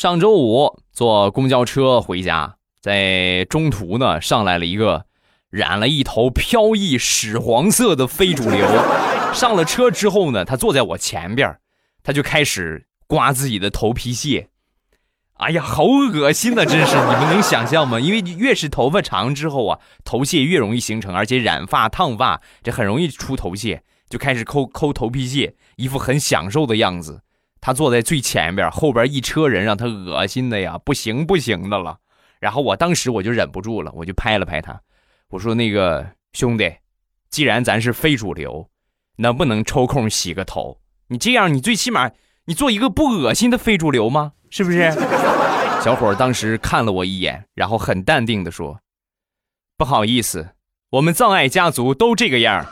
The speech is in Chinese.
上周五坐公交车回家，在中途呢上来了一个染了一头飘逸屎黄色的非主流。上了车之后呢，他坐在我前边，他就开始刮自己的头皮屑。哎呀，好恶心呐！真是，你们能想象吗？因为越是头发长之后啊，头屑越容易形成，而且染发、烫发这很容易出头屑，就开始抠抠头皮屑，一副很享受的样子。他坐在最前边，后边一车人让他恶心的呀，不行不行的了。然后我当时我就忍不住了，我就拍了拍他，我说：“那个兄弟，既然咱是非主流，能不能抽空洗个头？你这样，你最起码你做一个不恶心的非主流吗？是不是？” 小伙当时看了我一眼，然后很淡定的说：“不好意思，我们葬爱家族都这个样。”